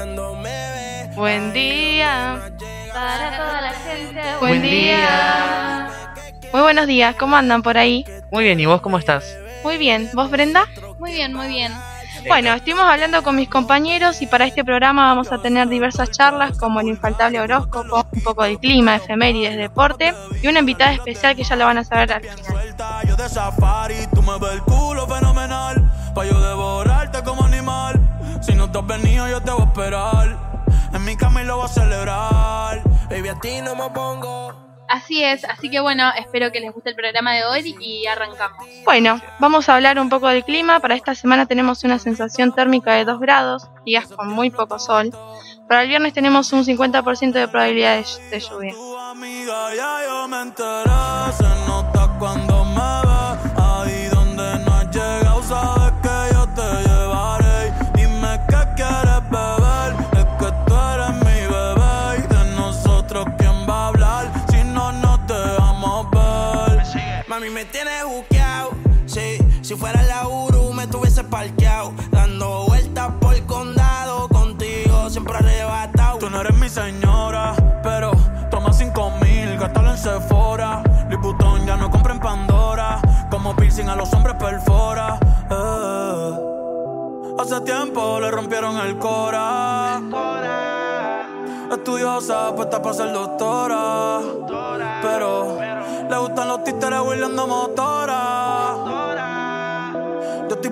cuando me ve. Buen día. Para toda la gente. Buen día. Muy buenos días, ¿cómo andan por ahí? Muy bien, ¿y vos cómo estás? Muy bien, ¿vos Brenda? Muy bien, muy bien. Bueno, estuvimos hablando con mis compañeros y para este programa vamos a tener diversas charlas como el infaltable horóscopo, un poco de clima, efemérides, deporte y una invitada especial que ya lo van a saber al final. Si no te has venido, yo te voy a esperar. En mi cama y lo voy a celebrar. Baby, a ti no me pongo. Así es, así que bueno, espero que les guste el programa de hoy y arrancamos. Bueno, vamos a hablar un poco del clima. Para esta semana tenemos una sensación térmica de 2 grados, días con muy poco sol. Para el viernes tenemos un 50% de probabilidad de, de lluvia. Si fuera la Uru, me tuviese parqueado. Dando vueltas por el condado. Contigo siempre arrebatado. Tú no eres mi señora, pero toma cinco mil, gástalo en Sephora. Liputón ya no compra en Pandora. Como piercing a los hombres perfora. Eh. Hace tiempo le rompieron el cora. Estudiosa, puesta para ser doctora. Pero le gustan los títeres huirleando motora.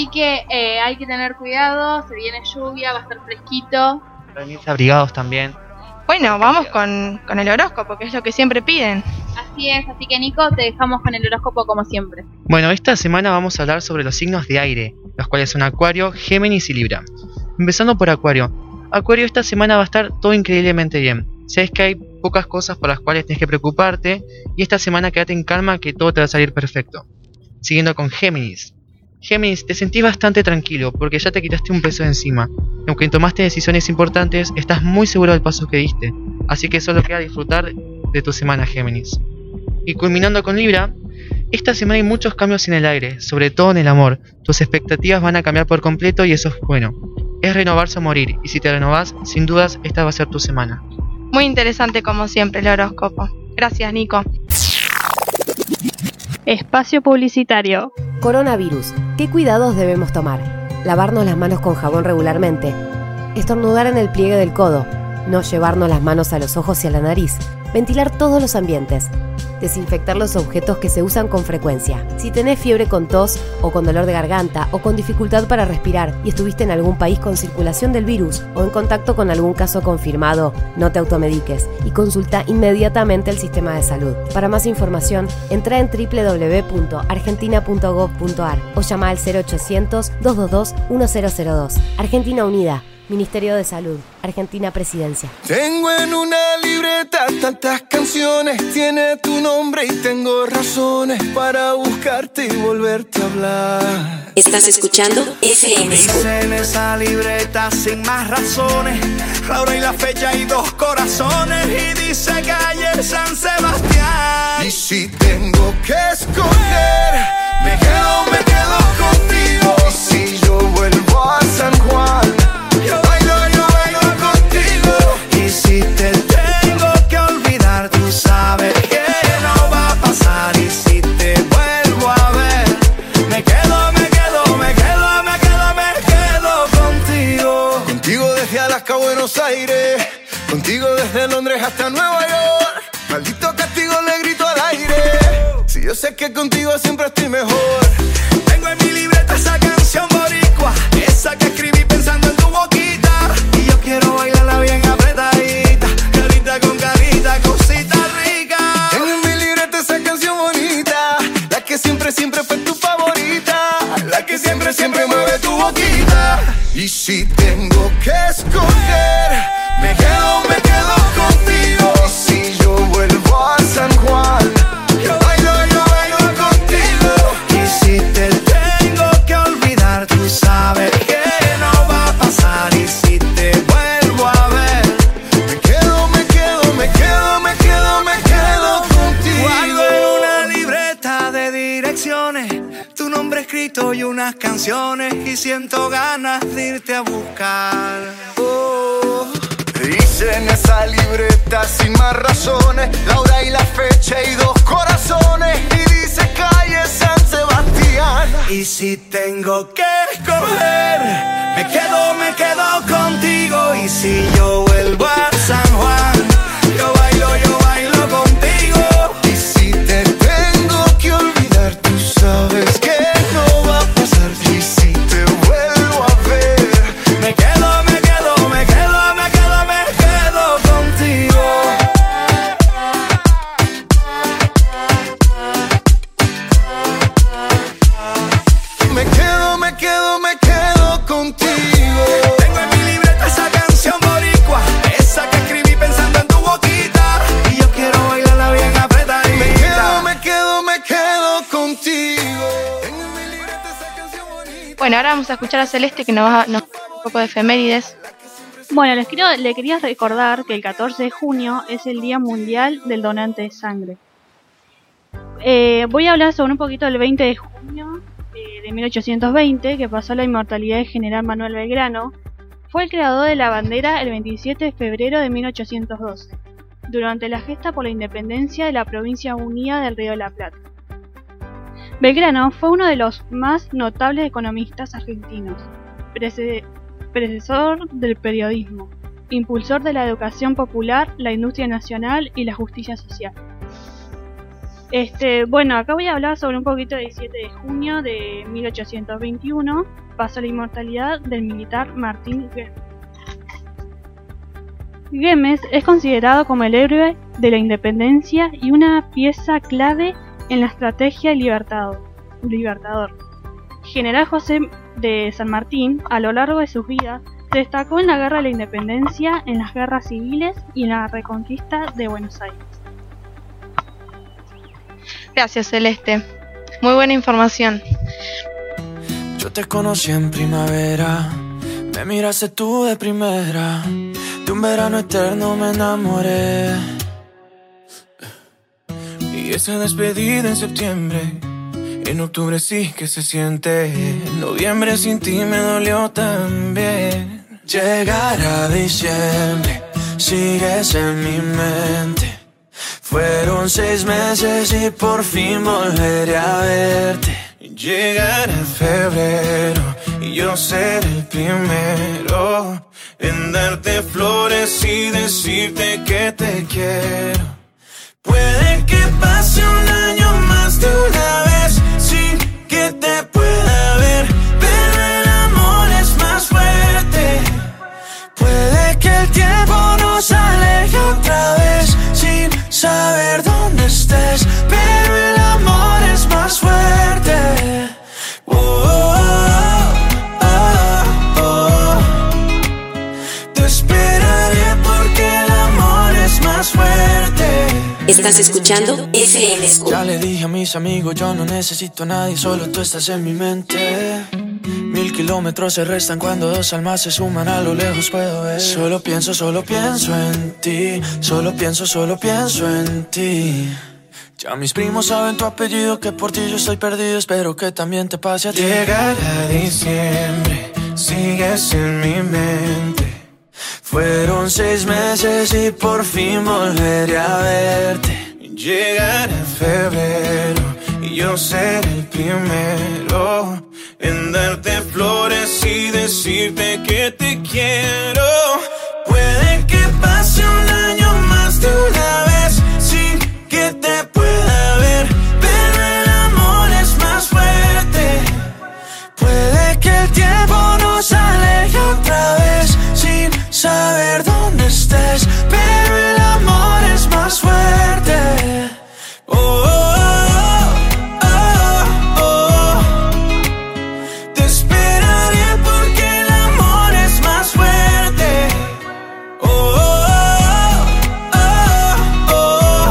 Así que eh, hay que tener cuidado, se viene lluvia, va a estar fresquito. Venirse abrigados también. Bueno, vamos con, con el horóscopo, que es lo que siempre piden. Así es, así que Nico, te dejamos con el horóscopo como siempre. Bueno, esta semana vamos a hablar sobre los signos de aire, los cuales son Acuario, Géminis y Libra. Empezando por Acuario. Acuario, esta semana va a estar todo increíblemente bien. Sabes que hay pocas cosas por las cuales tienes que preocuparte y esta semana quédate en calma que todo te va a salir perfecto. Siguiendo con Géminis. Géminis, te sentís bastante tranquilo porque ya te quitaste un peso de encima. Aunque tomaste decisiones importantes, estás muy seguro del paso que diste. Así que solo queda disfrutar de tu semana, Géminis. Y culminando con Libra, esta semana hay muchos cambios en el aire, sobre todo en el amor. Tus expectativas van a cambiar por completo y eso es bueno. Es renovarse o morir, y si te renovás, sin dudas esta va a ser tu semana. Muy interesante como siempre el horóscopo. Gracias, Nico. Espacio publicitario. Coronavirus. ¿Qué cuidados debemos tomar? Lavarnos las manos con jabón regularmente. Estornudar en el pliegue del codo. No llevarnos las manos a los ojos y a la nariz. Ventilar todos los ambientes. Desinfectar los objetos que se usan con frecuencia. Si tenés fiebre con tos o con dolor de garganta o con dificultad para respirar y estuviste en algún país con circulación del virus o en contacto con algún caso confirmado, no te automediques y consulta inmediatamente el sistema de salud. Para más información, entra en www.argentina.gov.ar o llama al 0800 222 1002. Argentina Unida. Ministerio de Salud, Argentina Presidencia. Tengo en una libreta tantas canciones, tiene tu nombre y tengo razones para buscarte y volverte a hablar. Estás escuchando FM. Dice en esa libreta sin más razones, la hora y la fecha y dos corazones y dice que ayer San Sebastián. Y si tengo que escoger, me quedo, me quedo contigo. Y si yo vuelvo a San Juan, yo Y si tengo que escoger, me quedo, me quedo contigo. Y si yo vuelvo a vamos a escuchar a Celeste que nos va nos un poco de efemérides. Bueno, les quiero, le quería recordar que el 14 de junio es el Día Mundial del Donante de Sangre. Eh, voy a hablar sobre un poquito del 20 de junio eh, de 1820, que pasó la inmortalidad del general Manuel Belgrano. Fue el creador de la bandera el 27 de febrero de 1812, durante la gesta por la independencia de la provincia unida del Río de la Plata. Belgrano fue uno de los más notables economistas argentinos, predecesor del periodismo, impulsor de la educación popular, la industria nacional y la justicia social. Este, bueno, acá voy a hablar sobre un poquito del 17 de junio de 1821, pasó la inmortalidad del militar Martín Güemes. Güemes es considerado como el héroe de la independencia y una pieza clave en la estrategia libertador. libertador. General José de San Martín, a lo largo de sus vidas, se destacó en la Guerra de la Independencia, en las guerras civiles y en la reconquista de Buenos Aires. Gracias, Celeste. Muy buena información. Yo te conocí en primavera, me miraste tú de primera, de un verano eterno me enamoré. Y esa despedida en septiembre, en octubre sí que se siente, en noviembre sin ti me dolió también. Llegar a diciembre, sigues en mi mente. Fueron seis meses y por fin volveré a verte. Llegará febrero y yo seré el primero en darte flores y decirte que te quiero. Puede que pase un año más de una vez sin que te pueda ver, pero el amor es más fuerte. Puede que el tiempo nos aleje otra vez sin saber dónde estés, pero el amor es más fuerte. Estás escuchando FM School. Ya le dije a mis amigos, yo no necesito a nadie, solo tú estás en mi mente. Mil kilómetros se restan cuando dos almas se suman, a lo lejos puedo ver. Solo pienso, solo pienso en ti, solo pienso, solo pienso en ti. Ya mis primos saben tu apellido, que por ti yo estoy perdido, espero que también te pase a ti. Llegará diciembre, sigues en mi mente. Fueron seis meses y por fin volveré a verte. Llegará febrero y yo seré el primero en darte flores y decirte que te quiero. saber dónde estés, pero el amor es más fuerte. Oh, oh, oh, oh, oh. Te esperaré porque el amor es más fuerte. Oh oh, oh, oh, oh,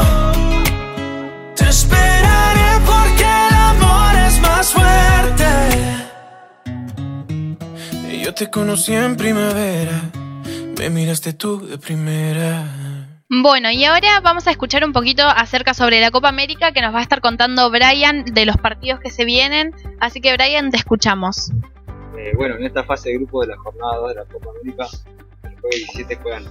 Te esperaré porque el amor es más fuerte. Yo te conocí en primavera me miraste tú de primera. Bueno, y ahora vamos a escuchar un poquito acerca sobre la Copa América que nos va a estar contando Brian de los partidos que se vienen. Así que Brian, te escuchamos. Eh, bueno, en esta fase de grupo de la jornada 2 de la Copa América, el jueves 17 juegan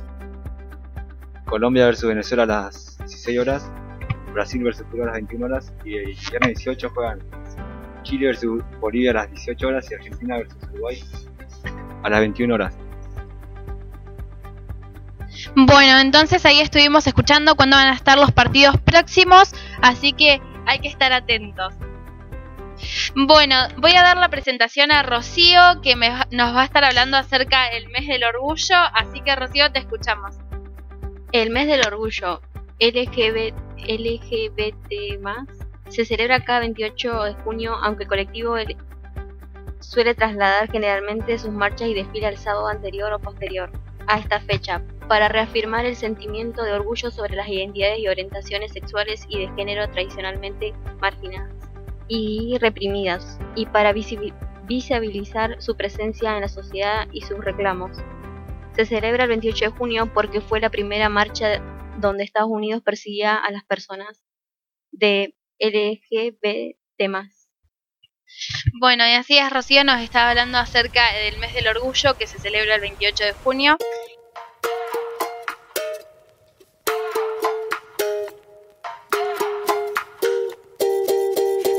Colombia versus Venezuela a las 16 horas, Brasil versus Perú a las 21 horas y el viernes 18 juegan Chile versus Bolivia a las 18 horas y Argentina versus Uruguay a las 21 horas. Bueno, entonces ahí estuvimos escuchando cuándo van a estar los partidos próximos, así que hay que estar atentos. Bueno, voy a dar la presentación a Rocío, que me nos va a estar hablando acerca del mes del orgullo, así que Rocío, te escuchamos. El mes del orgullo LGBT, LGBT se celebra cada 28 de junio, aunque el colectivo suele trasladar generalmente sus marchas y desfile al sábado anterior o posterior a esta fecha, para reafirmar el sentimiento de orgullo sobre las identidades y orientaciones sexuales y de género tradicionalmente marginadas y reprimidas, y para visibi- visibilizar su presencia en la sociedad y sus reclamos. Se celebra el 28 de junio porque fue la primera marcha donde Estados Unidos perseguía a las personas de LGBT+. Bueno, y así es, Rocío nos estaba hablando acerca del mes del orgullo que se celebra el 28 de junio.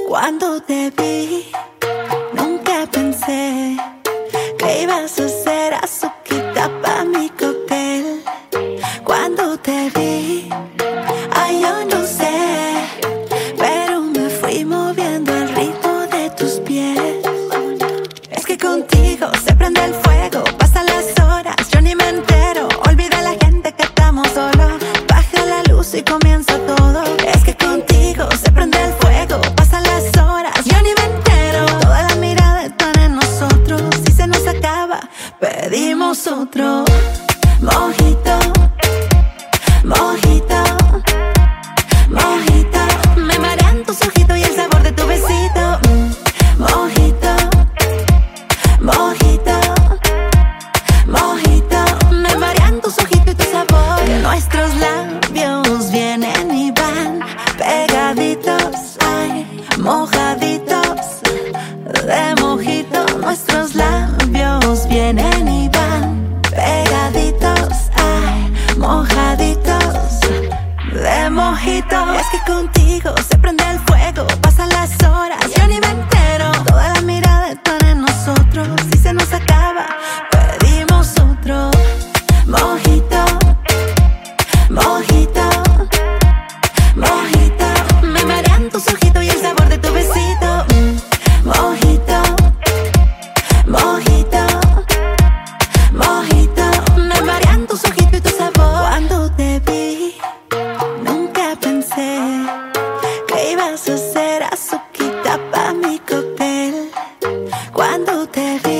Cuando te vi, nunca pensé que ibas a nosotros. Morir Es que contigo se prende el fuego, te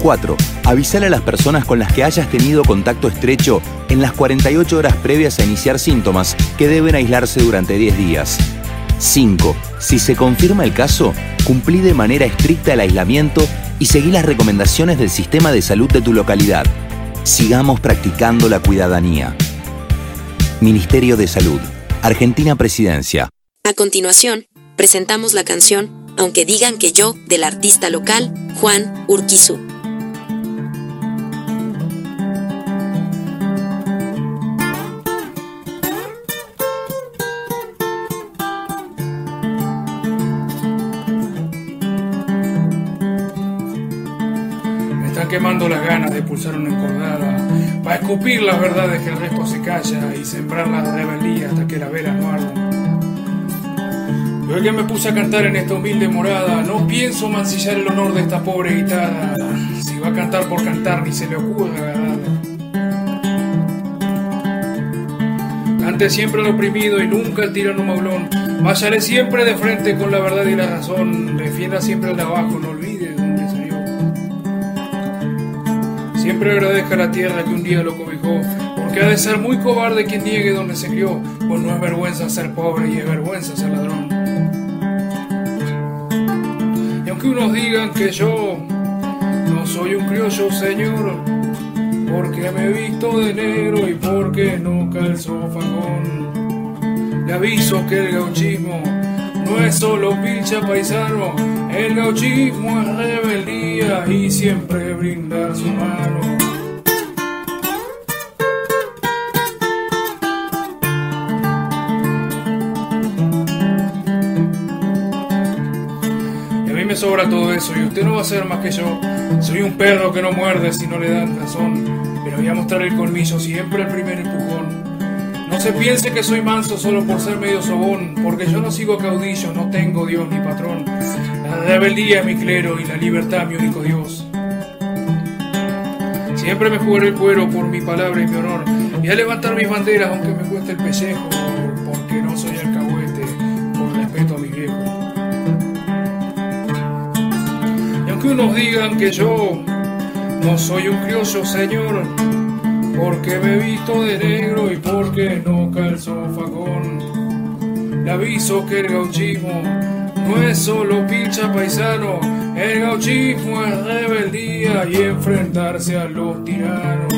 4. Avisar a las personas con las que hayas tenido contacto estrecho en las 48 horas previas a iniciar síntomas que deben aislarse durante 10 días. 5. Si se confirma el caso, cumplí de manera estricta el aislamiento y seguí las recomendaciones del sistema de salud de tu localidad. Sigamos practicando la cuidadanía. Ministerio de Salud. Argentina Presidencia. A continuación, presentamos la canción Aunque digan que yo, del artista local, Juan Urquizu. Una para escupir las verdades que el resto se calla y sembrar la rebeldía hasta que la veras no ardan. Yo que me puse a cantar en esta humilde morada, no pienso mancillar el honor de esta pobre guitarra. Si va a cantar por cantar, ni se le ocurre agarrarla. Cante siempre al oprimido y nunca al tirano maulón. Vayale siempre de frente con la verdad y la razón. Defienda siempre al de abajo, no olvide Siempre agradezca a la tierra que un día lo cobijó, porque ha de ser muy cobarde quien niegue donde se crió, pues no es vergüenza ser pobre y es vergüenza ser ladrón. Y aunque unos digan que yo no soy un criollo, señor, porque me he visto de negro y porque no calzo fagón. Le aviso que el gauchismo no es solo pincha paisano, el gauchismo es y siempre brindar su mano. Y a mí me sobra todo eso y usted no va a ser más que yo. Soy un perro que no muerde si no le dan razón, pero voy a mostrar el colmillo siempre el primer empujón. No se piense que soy manso solo por ser medio sobón, porque yo no sigo caudillo, no tengo Dios ni patrón. La rebeldía es mi clero y la libertad mi único Dios. Siempre me jugaré el cuero por mi palabra y mi honor, y a levantar mis banderas aunque me cueste el pellejo, porque no soy alcahuete, por respeto a mi viejo. Y aunque unos digan que yo no soy un criollo, señor, porque me visto de negro y porque no calzo facón. Le aviso que el gauchismo no es solo pincha paisano, el gauchismo es rebeldía y enfrentarse a los tiranos.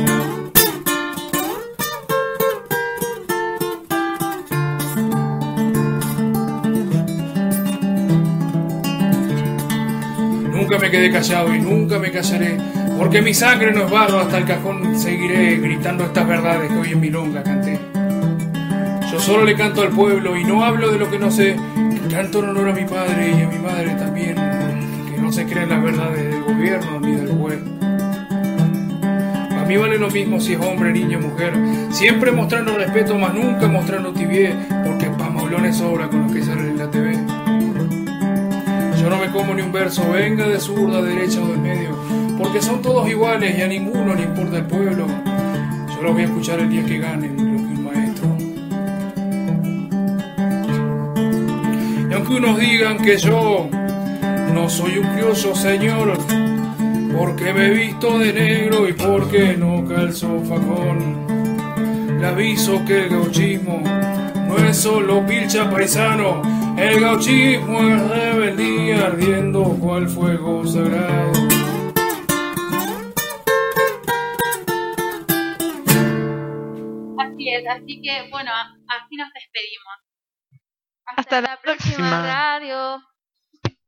Nunca me quedé callado y nunca me callaré, porque mi sangre no es barro, hasta el cajón seguiré gritando estas verdades que hoy en milonga canté. Yo solo le canto al pueblo y no hablo de lo que no sé, en honor a mi padre y a mi madre también, que no se creen las verdades del gobierno ni del juez. A mí vale lo mismo si es hombre, niña o mujer, siempre mostrando respeto, más nunca mostrando tibié, porque pa' maulones sobra con los que salen en la TV. Yo no me como ni un verso, venga de zurda, derecha o del medio, porque son todos iguales y a ninguno le importa el pueblo. Yo los voy a escuchar el día que ganen Aunque unos digan que yo no soy un criollo, señor, porque me he visto de negro y porque no calzo facón. Le aviso que el gauchismo no es solo pilcha paisano, el gauchismo es rebeldía ardiendo cual fuego sagrado. Así es, así que bueno, así nos despedimos. Hasta la próxima próxima. radio.